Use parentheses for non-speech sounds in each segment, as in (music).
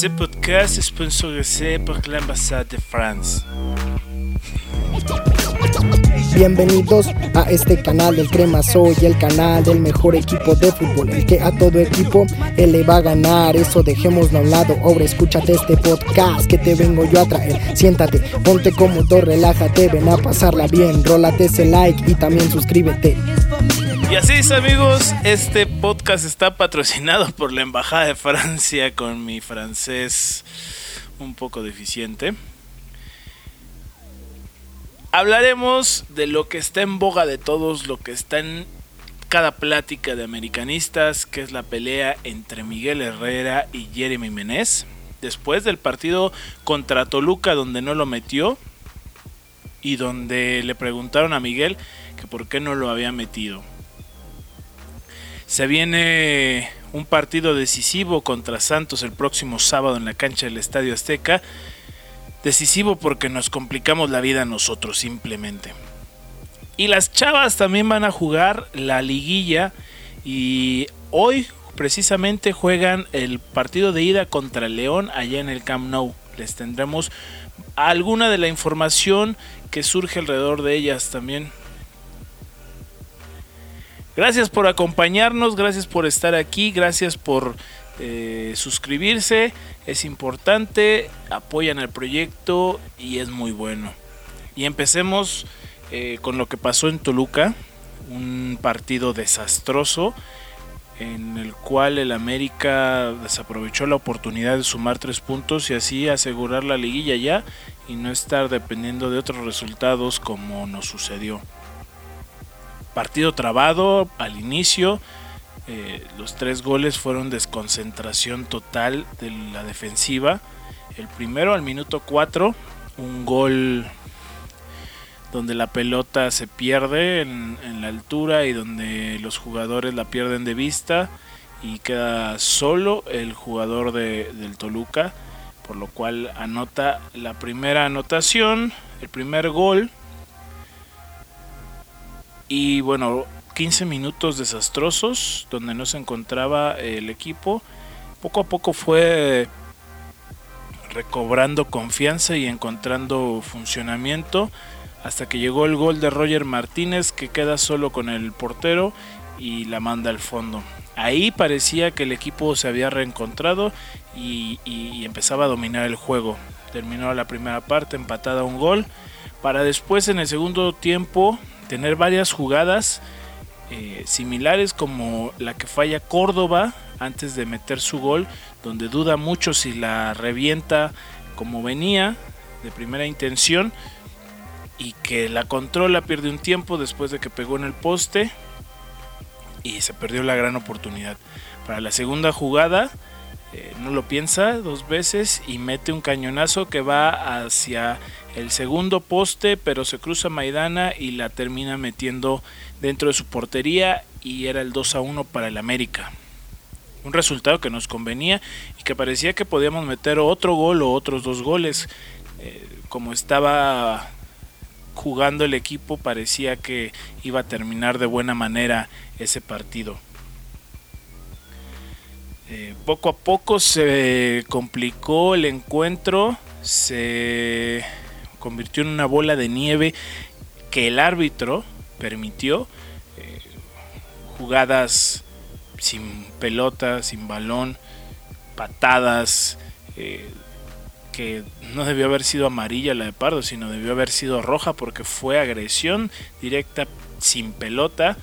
Ce podcast est sponsorisé par l'ambassade de France. Bienvenidos a este canal del Crema Soy, el canal del mejor equipo de fútbol, el que a todo equipo él le va a ganar. Eso dejémoslo a un lado. Ahora escúchate este podcast que te vengo yo a traer. Siéntate, ponte cómodo, relájate, ven a pasarla bien. Rólate ese like y también suscríbete. Y así es amigos, este podcast está patrocinado (laughs) por la Embajada de Francia con mi francés un poco deficiente. Hablaremos de lo que está en boga de todos, lo que está en cada plática de americanistas, que es la pelea entre Miguel Herrera y Jeremy Menez. Después del partido contra Toluca donde no lo metió y donde le preguntaron a Miguel que por qué no lo había metido. Se viene un partido decisivo contra Santos el próximo sábado en la cancha del Estadio Azteca. Decisivo porque nos complicamos la vida nosotros simplemente. Y las chavas también van a jugar la liguilla y hoy precisamente juegan el partido de ida contra el León allá en el Camp Nou. Les tendremos alguna de la información que surge alrededor de ellas también. Gracias por acompañarnos, gracias por estar aquí, gracias por eh, suscribirse. Es importante, apoyan el proyecto y es muy bueno. Y empecemos eh, con lo que pasó en Toluca, un partido desastroso en el cual el América desaprovechó la oportunidad de sumar tres puntos y así asegurar la liguilla ya y no estar dependiendo de otros resultados como nos sucedió partido trabado al inicio. Eh, los tres goles fueron desconcentración total de la defensiva. El primero al minuto 4, un gol donde la pelota se pierde en, la altura y donde los jugadores la pierden de vista y queda solo el jugador del Toluca, por lo cual anota la primera anotación, el primer gol y bueno, 15 minutos desastrosos donde no se encontraba el equipo. Poco a poco fue recobrando confianza y encontrando funcionamiento hasta que llegó el gol de Roger Martínez que queda solo con el portero y la manda al fondo. Ahí parecía que el equipo se había reencontrado y, y empezaba a dominar el juego. Terminó la primera parte empatada un gol para después en el segundo tiempo tener varias jugadas eh, similares como la que falla Córdoba antes de meter su gol, donde duda mucho si la revienta como venía de primera intención y que la controla, pierde un tiempo después de que pegó en el poste y se perdió la gran oportunidad. Para la segunda jugada, eh, no lo piensa dos veces y mete un cañonazo que va hacia el segundo poste, pero se cruza Maidana y la termina metiendo dentro de su portería y era el 2 a 1 para el América. Un resultado que nos convenía y que parecía que podíamos meter otro gol o otros dos goles. Eh, como estaba jugando el equipo, parecía que iba a terminar de buena manera ese partido. Eh, poco a poco se complicó el encuentro, se convirtió en una bola de nieve que el árbitro permitió. Eh, jugadas sin pelota, sin balón, patadas, eh, que no debió haber sido amarilla la de Pardo, sino debió haber sido roja porque fue agresión directa sin pelota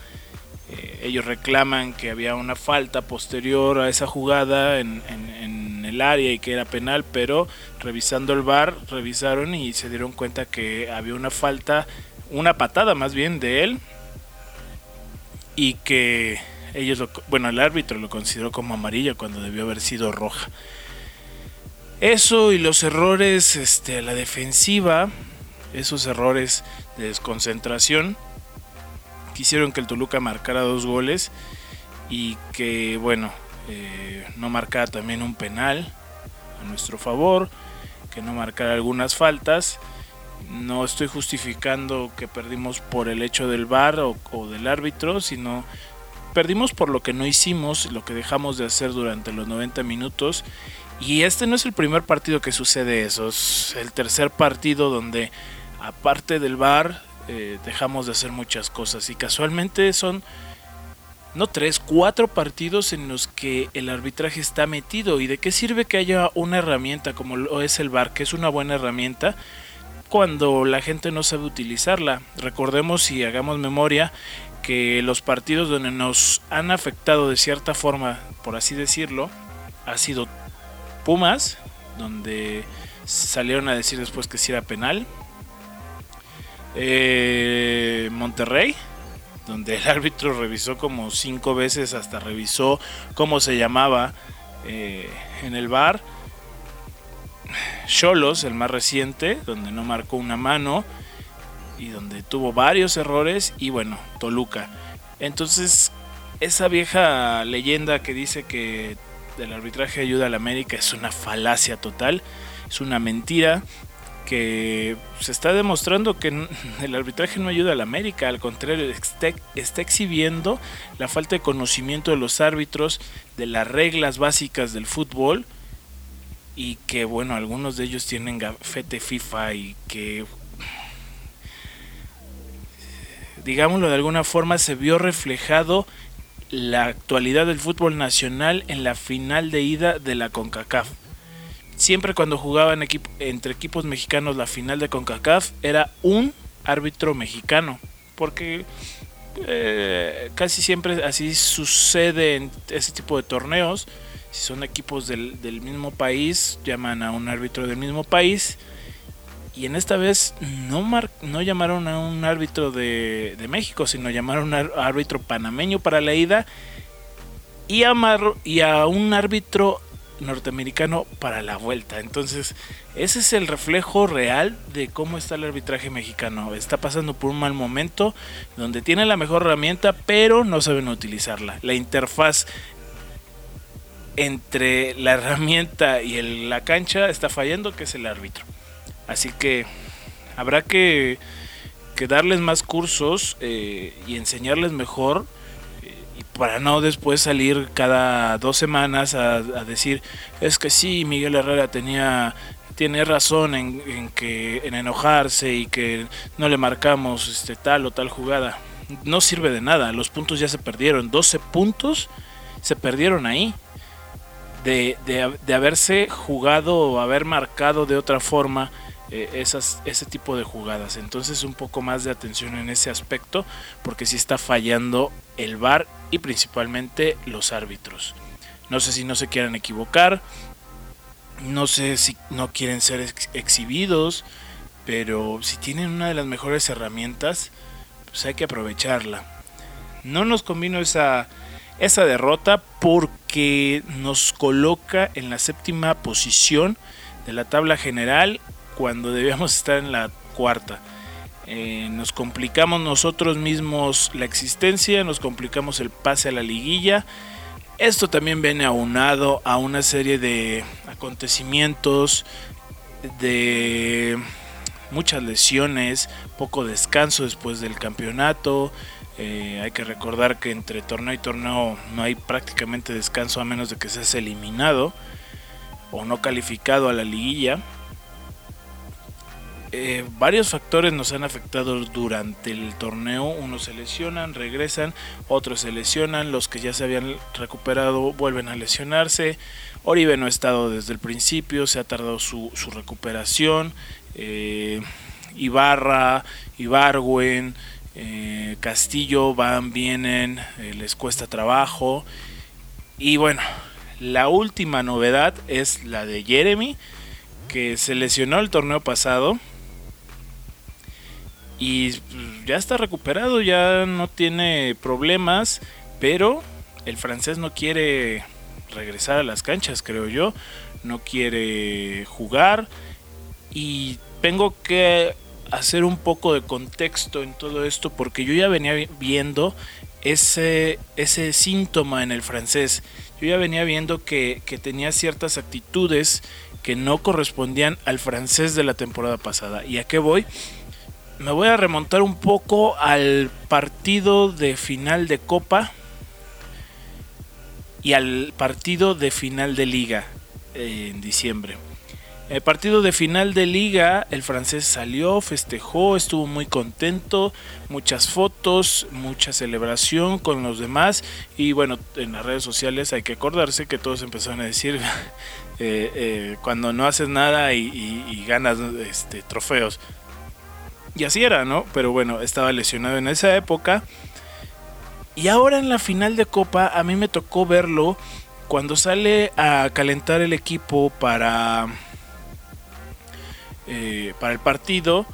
eh, ellos reclaman que había una falta posterior a esa jugada en, el área y que era penal, pero revisando el bar revisaron y se dieron cuenta que había una falta, una patada más bien de él y que ellos, bueno, el árbitro lo consideró como amarilla cuando debió haber sido roja. Eso y los errores, este, la defensiva, esos errores de desconcentración quisieron que el Toluca marcara dos goles y que, bueno, eh, no marcara también un penal a nuestro favor, que no marcara algunas faltas. No estoy justificando que perdimos por el hecho del VAR o, del árbitro, sino perdimos por lo que no hicimos, lo que dejamos de hacer durante los 90 minutos Y este no es el primer partido que sucede eso, es el tercer partido donde aparte del bar eh, dejamos de hacer muchas cosas y casualmente son no tres, cuatro partidos en los que el arbitraje está metido. ¿Y de qué sirve que haya una herramienta como lo es el VAR, que es una buena herramienta, cuando la gente no sabe utilizarla? Recordemos y hagamos memoria que los partidos donde nos han afectado de cierta forma, por así decirlo, ha sido Pumas, donde salieron a decir después que si era penal. Eh, Monterrey, donde el árbitro revisó como cinco veces, hasta revisó cómo se llamaba eh, en el bar. Cholos, el más reciente, donde no marcó una mano y donde tuvo varios errores. Y bueno, Toluca. Entonces, esa vieja leyenda que dice que el arbitraje ayuda a la América es una falacia total, es una mentira que se está demostrando que (laughs) el arbitraje no ayuda a la América, al contrario, está, exhibiendo la falta de conocimiento de los árbitros, de las reglas básicas del fútbol y que bueno, algunos de ellos tienen gafete FIFA y que (sighs) digámoslo de alguna forma se vio reflejado la actualidad del fútbol nacional en la final de ida de la CONCACAF siempre cuando jugaban equipo, entre equipos mexicanos la final de CONCACAF era un árbitro mexicano. Porque eh, casi siempre así sucede en ese tipo de torneos. Si son equipos del, mismo país, llaman a un árbitro del mismo país. Y en esta vez no, no llamaron a un árbitro de, de México, sino llamaron a un árbitro panameño para la ida y y a un árbitro norteamericano para la vuelta. Entonces, ese es el reflejo real de cómo está el arbitraje mexicano. Está pasando por un mal momento donde tiene la mejor herramienta, pero no saben utilizarla. La interfaz entre la herramienta y la cancha está fallando, que es el árbitro. Así que habrá que, darles más cursos eh, y enseñarles mejor para no después salir cada dos semanas a, decir es que sí Miguel Herrera tenía tiene razón en, que en enojarse y que no le marcamos este tal o tal jugada no sirve de nada los puntos ya se perdieron. 12 puntos se perdieron ahí. De, de haberse jugado o haber marcado de otra forma eh, esas, ese tipo de jugadas. Entonces un poco más de atención en ese aspecto porque si está fallando el VAR y principalmente los árbitros. No sé si no se quieran equivocar, no sé si no quieren ser exhibidos, pero si tienen una de las mejores herramientas, pues hay que aprovecharla. No nos convino esa, esa derrota porque nos coloca en la séptima posición de la tabla general cuando debíamos estar en la cuarta. Eh, nos complicamos nosotros mismos la existencia, nos complicamos el pase a la liguilla. Esto también viene aunado a una serie de acontecimientos, de muchas lesiones, poco descanso después del campeonato. Eh, hay que recordar que entre torneo y torneo no hay prácticamente descanso a menos de que seas eliminado o no calificado a la liguilla. Eh, varios factores nos han afectado durante el torneo. Unos se lesionan, regresan, otros se lesionan, los que ya se habían recuperado vuelven a lesionarse. Oribe no ha estado desde el principio, se ha tardado su, recuperación. Eh, Ibarra, Ibargüen, eh, Castillo van, vienen, les cuesta trabajo. Y bueno, la última novedad es la de Jeremy, que se lesionó el torneo pasado y ya está recuperado, ya no tiene problemas, pero el francés no quiere regresar a las canchas, creo yo, no quiere jugar y tengo que hacer un poco de contexto en todo esto porque yo ya venía viendo ese, ese síntoma en el francés. Yo ya venía viendo que, que tenía ciertas actitudes que no correspondían al francés de la temporada pasada. ¿Y a qué voy? Me voy a remontar un poco al partido de final de Copa y al partido de final de Liga. en diciembre. El partido de final de liga, el francés salió, festejó, estuvo muy contento, muchas fotos, mucha celebración con los demás y bueno, en las redes sociales hay que acordarse que todos empezaron a decir (laughs) eh, eh, cuando no haces nada y, ganas este, trofeos. Y así era, ¿no? Pero bueno, estaba lesionado en esa época. Y ahora en la final de Copa a mí me tocó verlo cuando sale a calentar el equipo para eh, para el partido.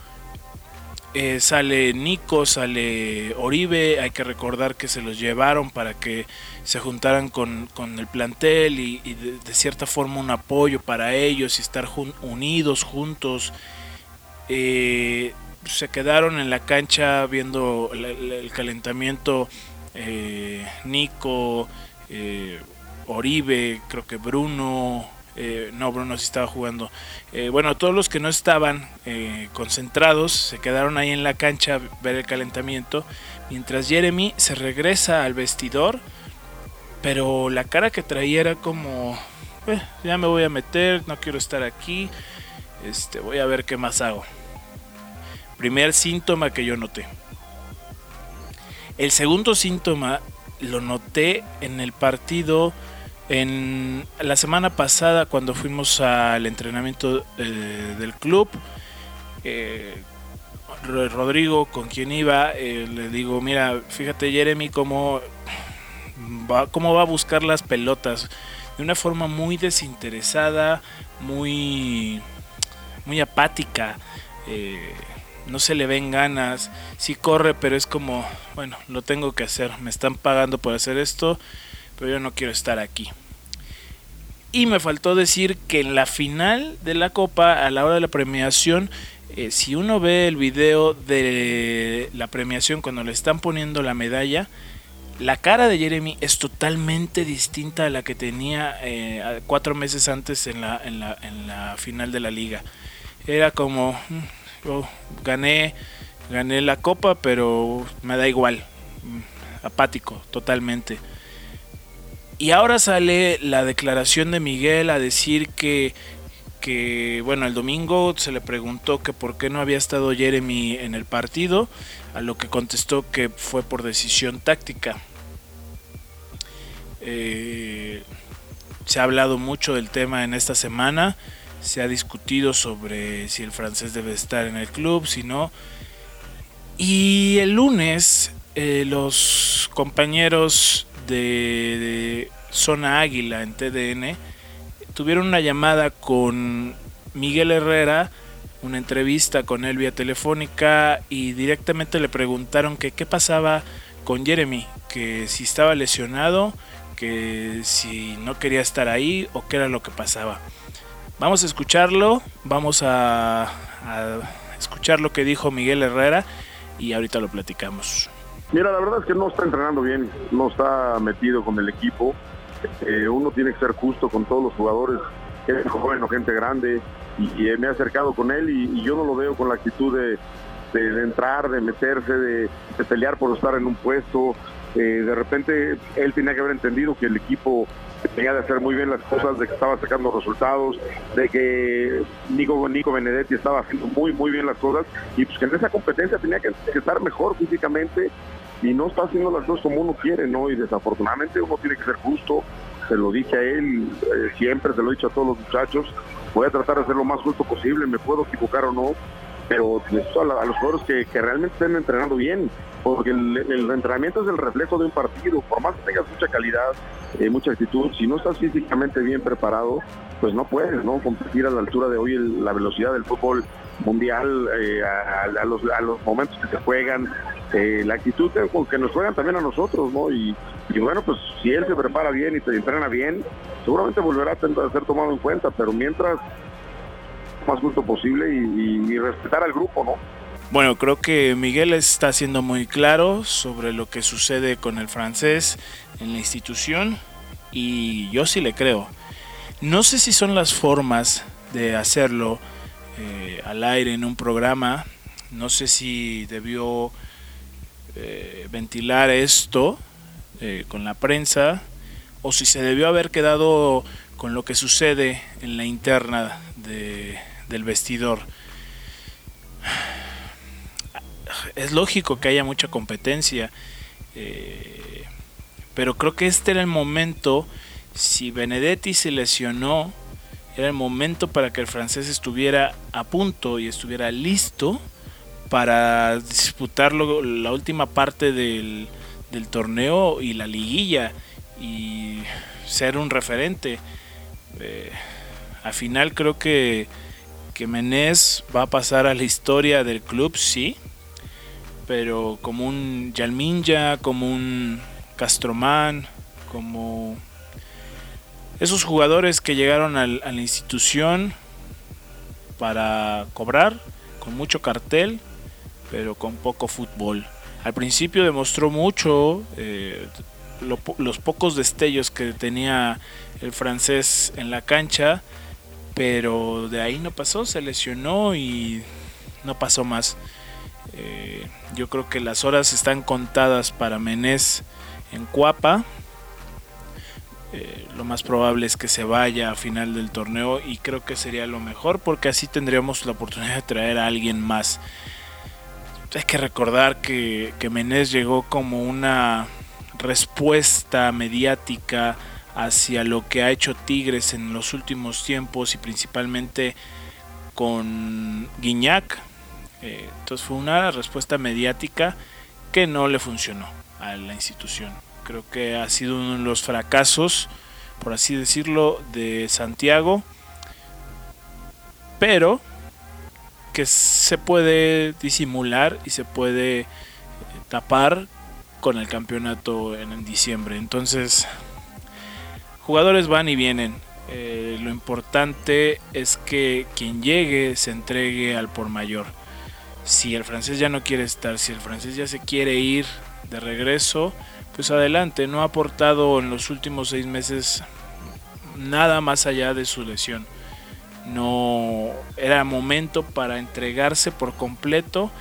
Eh, sale Nico, sale Oribe, hay que recordar que se los llevaron para que se juntaran con, el plantel y, de, cierta forma un apoyo para ellos y estar unidos juntos. Eh, se quedaron en la cancha viendo el, calentamiento Nico, Oribe, creo que Bruno, eh, no, Bruno sí estaba jugando. Eh, bueno, todos los que no estaban eh, concentrados se quedaron ahí en la cancha a ver el calentamiento. Mientras Jeremy se regresa al vestidor. Pero la cara que traía era como... ya me voy a meter, no quiero estar aquí. Este, voy a ver qué más hago. Primer síntoma que yo noté. El segundo síntoma lo noté en el partido en la semana pasada, cuando fuimos al entrenamiento eh, del club, eh, Rodrigo, con quien iba, eh, le digo, mira, fíjate Jeremy cómo va, cómo va a buscar las pelotas de una forma muy desinteresada, muy, muy apática. No se le ven ganas, sí corre, pero es como, bueno, lo tengo que hacer, me están pagando por hacer esto, pero yo no quiero estar aquí. Y me faltó decir que en la final de la copa, a la hora de la premiación, eh, si uno ve el video de la premiación cuando le están poniendo la medalla, la cara de Jeremy es totalmente distinta a la que tenía eh, cuatro meses antes en la, en, la, en la, final de la liga. Era como, gané, gané la copa, pero me da igual, mm, apático, totalmente. Y ahora sale la declaración de Miguel a decir que, que, bueno, el domingo se le preguntó que por qué no había estado Jeremy en el partido, a lo que contestó que fue por decisión táctica. Eh, se ha hablado mucho del tema en esta semana, se ha discutido sobre si el francés debe estar en el club, si no. Y el lunes eh, los compañeros de, Zona Águila en TDN tuvieron una llamada con Miguel Herrera, una entrevista con él vía telefónica y directamente le preguntaron que qué pasaba con Jeremy, que si estaba lesionado, que si no quería estar ahí o qué era lo que pasaba. Vamos a escucharlo, vamos a, escuchar lo que dijo Miguel Herrera y ahorita lo platicamos. Mira, la verdad es que no está entrenando bien, no está metido con el equipo. Eh, uno tiene que ser justo con todos los jugadores, gente joven gente grande, y, me he acercado con él y, yo no lo veo con la actitud de, entrar, de meterse, de, pelear por estar en un puesto. Eh, de repente él tenía que haber entendido que el equipo tenía de hacer muy bien las cosas, de que estaba sacando resultados, de que Nico, Nico Benedetti estaba haciendo muy, muy bien las cosas. Y pues que en esa competencia tenía que estar mejor físicamente. Y no está haciendo las cosas como uno quiere, ¿no? Y desafortunadamente uno tiene que ser justo, se lo dije a él, eh, siempre se lo he dicho a todos los muchachos, voy a tratar de ser lo más justo posible, me puedo equivocar o no, pero necesito a, los jugadores que, realmente estén entrenando bien, porque el, entrenamiento es el reflejo de un partido, por más que tengas mucha calidad, eh, mucha actitud, si no estás físicamente bien preparado, pues no puedes, ¿no? Competir a la altura de hoy la velocidad del fútbol mundial, eh, a, los, momentos que se juegan, eh, la actitud con que nos juegan también a nosotros, ¿no? Y, bueno, pues si él se prepara bien y te entrena bien, seguramente volverá a ser tomado en cuenta, pero mientras más justo posible y, respetar al grupo, ¿no? Bueno, creo que Miguel está siendo muy claro sobre lo que sucede con el francés en la institución y yo sí le creo. No sé si son las formas de hacerlo eh, al aire en un programa, no sé si debió eh, ventilar esto eh, con la prensa o si se debió haber quedado con lo que sucede en la interna del vestidor. Es lógico que haya mucha competencia, eh, pero creo que este era el momento, si Benedetti se lesionó, era el momento para que el francés estuviera a punto y estuviera listo para disputar la última parte del, torneo y la liguilla y ser un referente. Eh, al final creo que, que Menés va a pasar a la historia del club, sí, pero como un Yalminja, como un Castromán, como esos jugadores que llegaron a la institución para cobrar, con mucho cartel, pero con poco fútbol. Al principio demostró mucho, eh, los pocos destellos que tenía el francés en la cancha, pero de ahí no pasó, se lesionó y no pasó más. Eh, yo creo que las horas están contadas para Menés en Cuapa. Eh, lo más probable es que se vaya a final del torneo y creo que sería lo mejor porque así tendríamos la oportunidad de traer a alguien más. Hay que recordar que, que Menés llegó como una respuesta mediática hacia lo que ha hecho Tigres en los últimos tiempos y principalmente con Guiñac. Eh, entonces fue una respuesta mediática que no le funcionó a la institución. Creo que ha sido uno de los fracasos, por así decirlo, de Santiago. Pero que se puede disimular y se puede tapar con el campeonato en, diciembre. Entonces, jugadores van y vienen. Eh, lo importante es que quien llegue se entregue al por mayor. Si el francés ya no quiere estar, si el francés ya se quiere ir de regreso, pues adelante, no ha aportado en los últimos seis meses nada más allá de su lesión. No era momento para entregarse por completo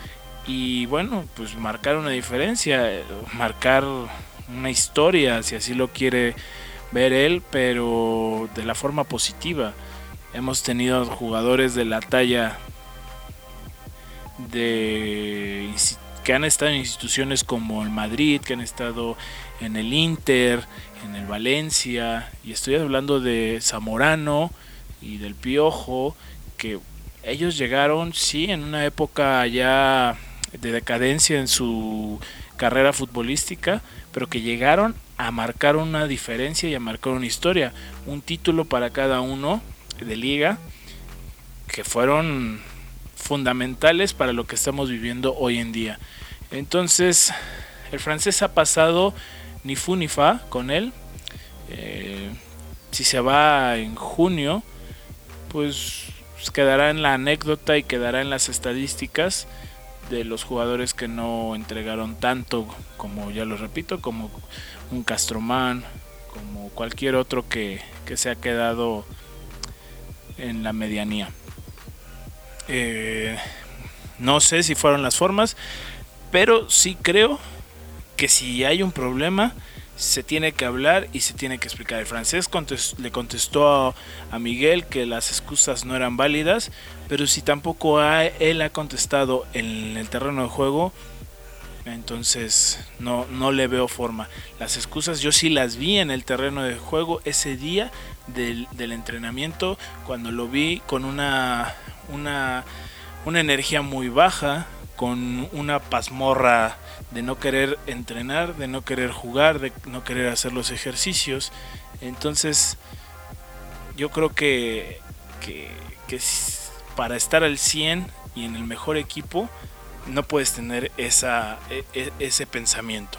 y bueno, pues marcar una diferencia, marcar una historia, si así lo quiere ver él, pero de la forma positiva. Hemos tenido jugadores de la talla de que han estado en instituciones como el Madrid, que han estado en el Inter, en el Valencia, y estoy hablando de Zamorano y del Piojo, que ellos llegaron, sí, en una época ya de decadencia en su carrera futbolística, pero que llegaron a marcar una diferencia y a marcar una historia, un título para cada uno de liga, que fueron fundamentales para lo que estamos viviendo hoy en día. Entonces, el francés ha pasado ni fu ni fa con él. Eh, si se va en junio, pues quedará en la anécdota y quedará en las estadísticas de los jugadores que no entregaron tanto, como ya lo repito, como un Castromán, como cualquier otro que, que se ha quedado en la medianía. Eh, no sé si fueron las formas, pero sí creo que si hay un problema, se tiene que hablar y se tiene que explicar. El francés le contestó a, Miguel que las excusas no eran válidas, pero si tampoco él ha contestado en el terreno de juego, entonces no, no le veo forma. Las excusas yo sí las vi en el terreno de juego ese día del, del entrenamiento, cuando lo vi con una, una, una energía muy baja, con una pasmorra de no querer entrenar, de no querer jugar, de no querer hacer los ejercicios. Entonces, yo creo que, que, para estar al 100 y en el mejor equipo, no puedes tener esa, e, e, ese pensamiento.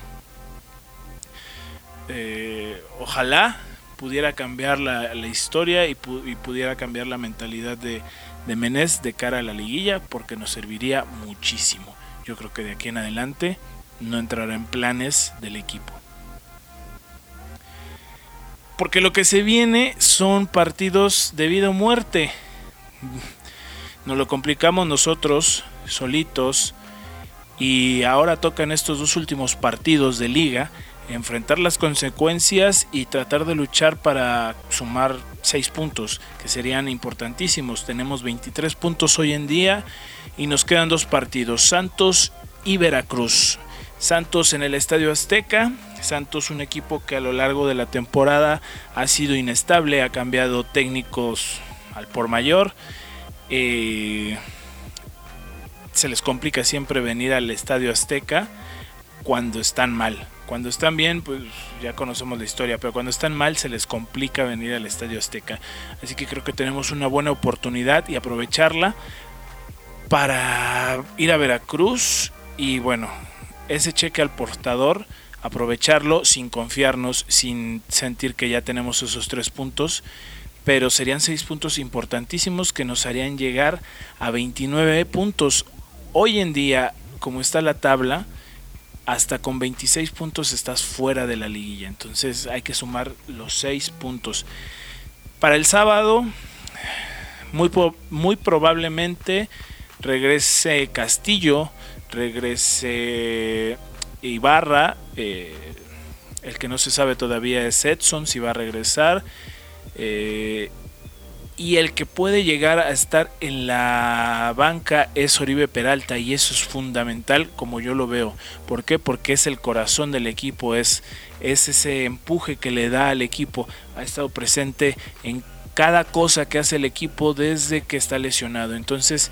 Eh, ojalá pudiera cambiar la, historia y, pudiera cambiar la mentalidad de, de Menés de cara a la liguilla porque nos serviría muchísimo. Yo creo que de aquí en adelante no entrará en planes del equipo. Porque lo que se viene son partidos de vida o muerte. Nos lo complicamos nosotros solitos y ahora tocan estos dos últimos partidos de liga enfrentar las consecuencias y tratar de luchar para sumar 6 puntos, que serían importantísimos. Tenemos 23 puntos hoy en día y nos quedan dos partidos, Santos y Veracruz. Santos en el Estadio Azteca, Santos un equipo que a lo largo de la temporada ha sido inestable, ha cambiado técnicos al por mayor. Eh, se les complica siempre venir al Estadio Azteca cuando están mal. Cuando están bien, pues ya conocemos la historia, pero cuando están mal se les complica venir al Estadio Azteca. Así que creo que tenemos una buena oportunidad y aprovecharla para ir a Veracruz y bueno, ese cheque al portador, aprovecharlo sin confiarnos, sin sentir que ya tenemos esos tres puntos pero serían seis puntos importantísimos que nos harían llegar a 29 puntos. Hoy en día, como está la tabla, hasta con 26 puntos estás fuera de la liguilla. Entonces hay que sumar los 6 puntos. Para el sábado, muy, muy probablemente regrese Castillo, regrese Ibarra. Eh, el que no se sabe todavía es Edson, si va a regresar. Eh, y el que puede llegar a estar en la banca es Oribe Peralta y eso es fundamental como yo lo veo. ¿Por qué? Porque es el corazón del equipo, es, es ese empuje que le da al equipo. Ha estado presente en cada cosa que hace el equipo desde que está lesionado. Entonces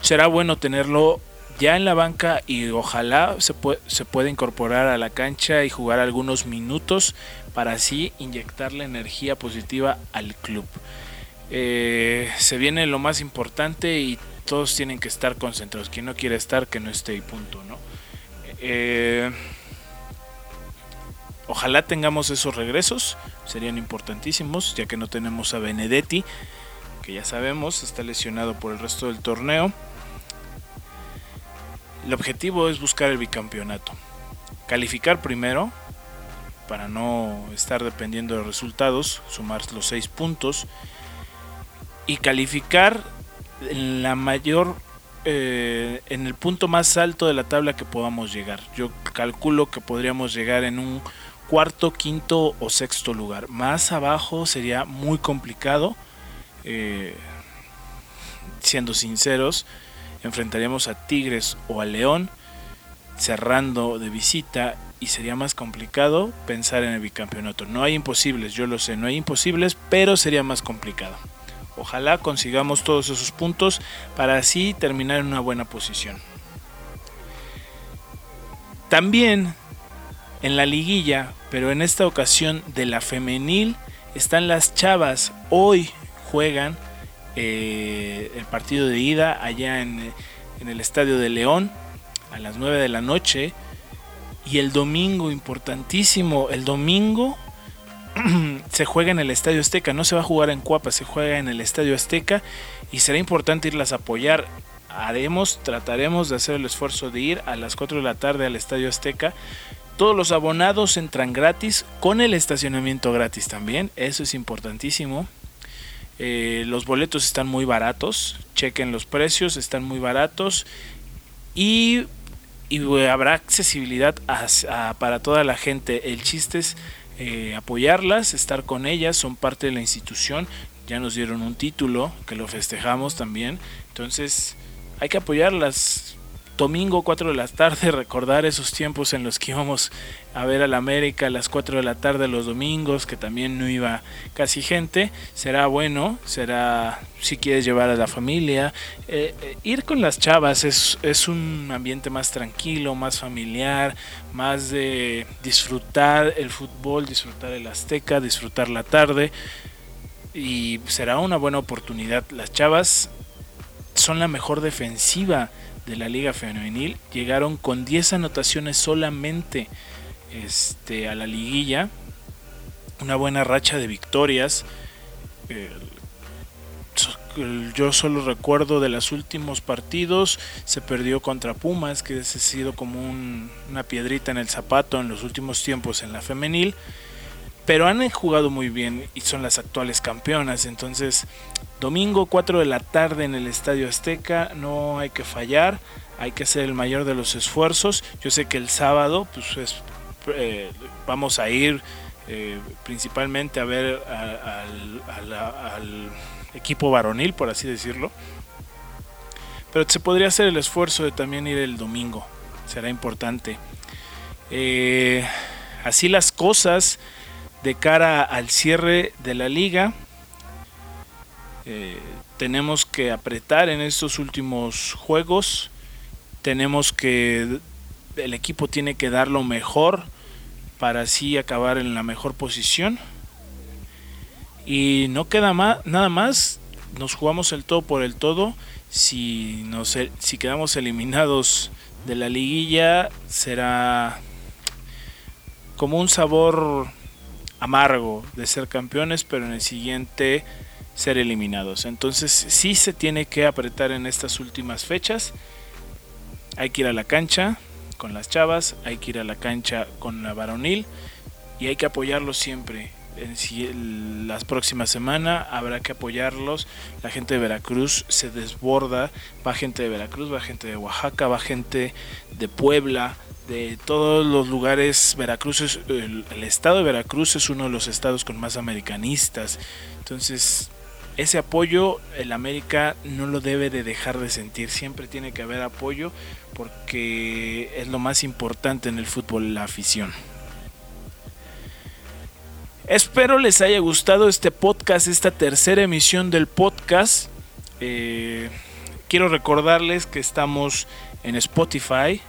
será bueno tenerlo ya en la banca y ojalá se, se pueda incorporar a la cancha y jugar algunos minutos para así inyectarle energía positiva al club. Eh, se viene lo más importante y todos tienen que estar concentrados. Quien no quiere estar, que no esté y punto, ¿no? Eh, ojalá tengamos esos regresos, serían importantísimos, ya que no tenemos a Benedetti, que ya sabemos está lesionado por el resto del torneo. El objetivo es buscar el bicampeonato. Calificar primero, para no estar dependiendo de resultados, sumar los seis puntos y calificar en la mayor eh, en el punto más alto de la tabla que podamos llegar. Yo calculo que podríamos llegar en un cuarto, quinto o sexto lugar. Más abajo sería muy complicado. Eh, siendo sinceros, enfrentaríamos a Tigres o a León cerrando de visita y sería más complicado pensar en el bicampeonato. No hay imposibles, yo lo sé, no hay imposibles, pero sería más complicado. Ojalá consigamos todos esos puntos para así terminar en una buena posición. También en la liguilla, pero en esta ocasión de la femenil, están las chavas. Hoy juegan eh, el partido de ida allá en, en el estadio de León a las 9 de la noche y el domingo, importantísimo, el domingo (clears throat) se juega en el Estadio Azteca, no se va a jugar en Cuapa, se juega en el Estadio Azteca y será importante irlas a apoyar. Haremos, trataremos de hacer el esfuerzo de ir a las 4 de la tarde al Estadio Azteca. Todos los abonados entran gratis, con el estacionamiento gratis también, eso es importantísimo. Eh, los boletos están muy baratos, chequen los precios, están muy baratos. Y y habrá accesibilidad para toda la gente. El chiste es eh, apoyarlas, estar con ellas, son parte de la institución. Ya nos dieron un título que lo festejamos también. Entonces hay que apoyarlas domingo 4 de la tarde, (laughs) recordar esos tiempos en los que íbamos a ver al América a las 4 de la tarde los domingos, que también no iba casi gente, será bueno, será si quieres llevar a la familia, eh, eh, ir con las chavas es, es un ambiente más tranquilo, más familiar, más de disfrutar el fútbol, disfrutar el Azteca, disfrutar la tarde. Y será una buena oportunidad. Las chavas son la mejor defensiva de la Liga Femenil llegaron con 10 anotaciones solamente este, a la liguilla. Una buena racha de victorias. yo solo recuerdo de los últimos partidos. Se perdió contra Pumas, que ha sido como una piedrita en el zapato en los últimos tiempos en la femenil. Pero han jugado muy bien y son las actuales campeonas. Entonces Domingo 4 de la tarde en el Estadio Azteca, no hay que fallar, hay que hacer el mayor de los esfuerzos. Yo sé que el sábado pues es eh, vamos a ir eh, principalmente a ver al equipo varonil, por así decirlo. Pero se podría hacer el esfuerzo de también ir el domingo, será importante. Eh, así las cosas de cara al cierre de la liga. tenemos que apretar en estos últimos juegos. Tenemos que el equipo tiene que dar lo mejor para así acabar en la mejor posición. Y no queda más, nada más, nos jugamos el todo por el todo. Si, nos, si quedamos eliminados de la liguilla, será como un sabor amargo de ser campeones, pero en el siguiente ser eliminados. Entonces sí se tiene que apretar en estas últimas fechas. Hay que ir a la cancha, con las chavas, hay que ir a la cancha con la varonil y hay que apoyarlos siempre. En las próximas semanas habrá que apoyarlos. La gente de Veracruz se desborda. Va gente de Veracruz, va gente de Oaxaca, va gente de Puebla, de todos los lugares. Veracruz es, el, estado de Veracruz es uno de los estados con más americanistas. Entonces ese apoyo el América no lo debe de dejar de sentir, siempre tiene que haber apoyo porque es lo más importante en el fútbol, la afición. Espero les haya gustado este podcast, esta tercera emisión del podcast. Eh, quiero recordarles que estamos en Spotify,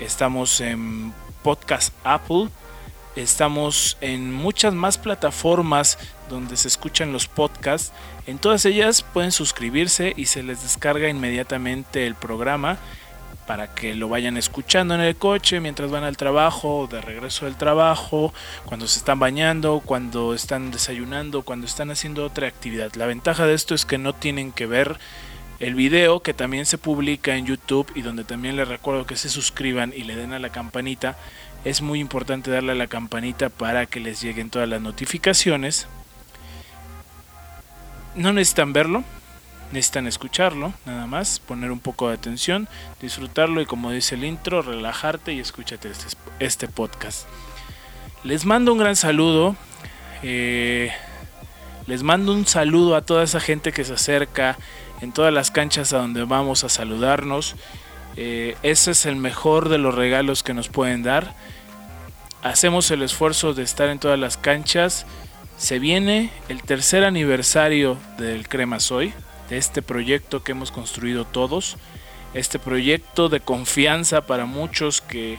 estamos en Podcast Apple, estamos en muchas más plataformas donde se escuchan los podcasts. En todas ellas pueden suscribirse y se les descarga inmediatamente el programa para que lo vayan escuchando en el coche mientras van al trabajo, de regreso del trabajo, cuando se están bañando, cuando están desayunando, cuando están haciendo otra actividad. La ventaja de esto es que no tienen que ver el video que también se publica en YouTube y donde también les recuerdo que se suscriban y le den a la campanita. Es muy importante darle a la campanita para que les lleguen todas las notificaciones no necesitan verlo, necesitan escucharlo, nada más, poner un poco de atención, disfrutarlo y como dice el intro, relajarte y escúchate este, este podcast. Les mando un gran saludo. Eh, les mando un saludo a toda esa gente que se acerca en todas las canchas a donde vamos a saludarnos. Eh, ese es el mejor de los regalos que nos pueden dar. Hacemos el esfuerzo de estar en todas las canchas se viene el tercer aniversario del Crema Soy, de este proyecto que hemos construido todos, este proyecto de confianza para muchos que,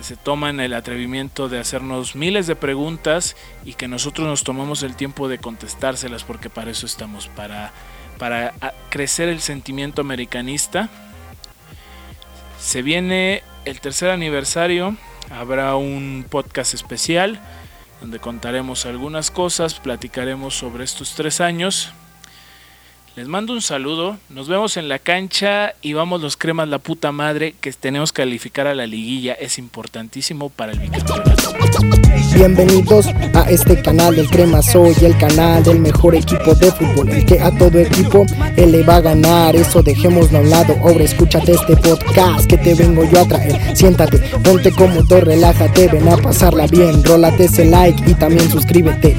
se toman el atrevimiento de hacernos miles de preguntas y que nosotros nos tomamos el tiempo de contestárselas porque para eso estamos, para, para crecer el sentimiento americanista. Se viene el tercer aniversario, habrá un podcast especial donde contaremos algunas cosas, platicaremos sobre estos tres años. Les mando un saludo, nos vemos en la cancha y vamos los cremas la puta madre que tenemos que calificar a la liguilla, es importantísimo para el bicampeonato. Bienvenidos a este canal del Crema Soy, el canal del mejor equipo de fútbol, el que a todo equipo él le va a ganar, eso dejémoslo a un lado, ahora escúchate este podcast que te vengo yo a traer, siéntate, ponte cómodo, relájate, ven a pasarla bien, rólate ese like y también suscríbete.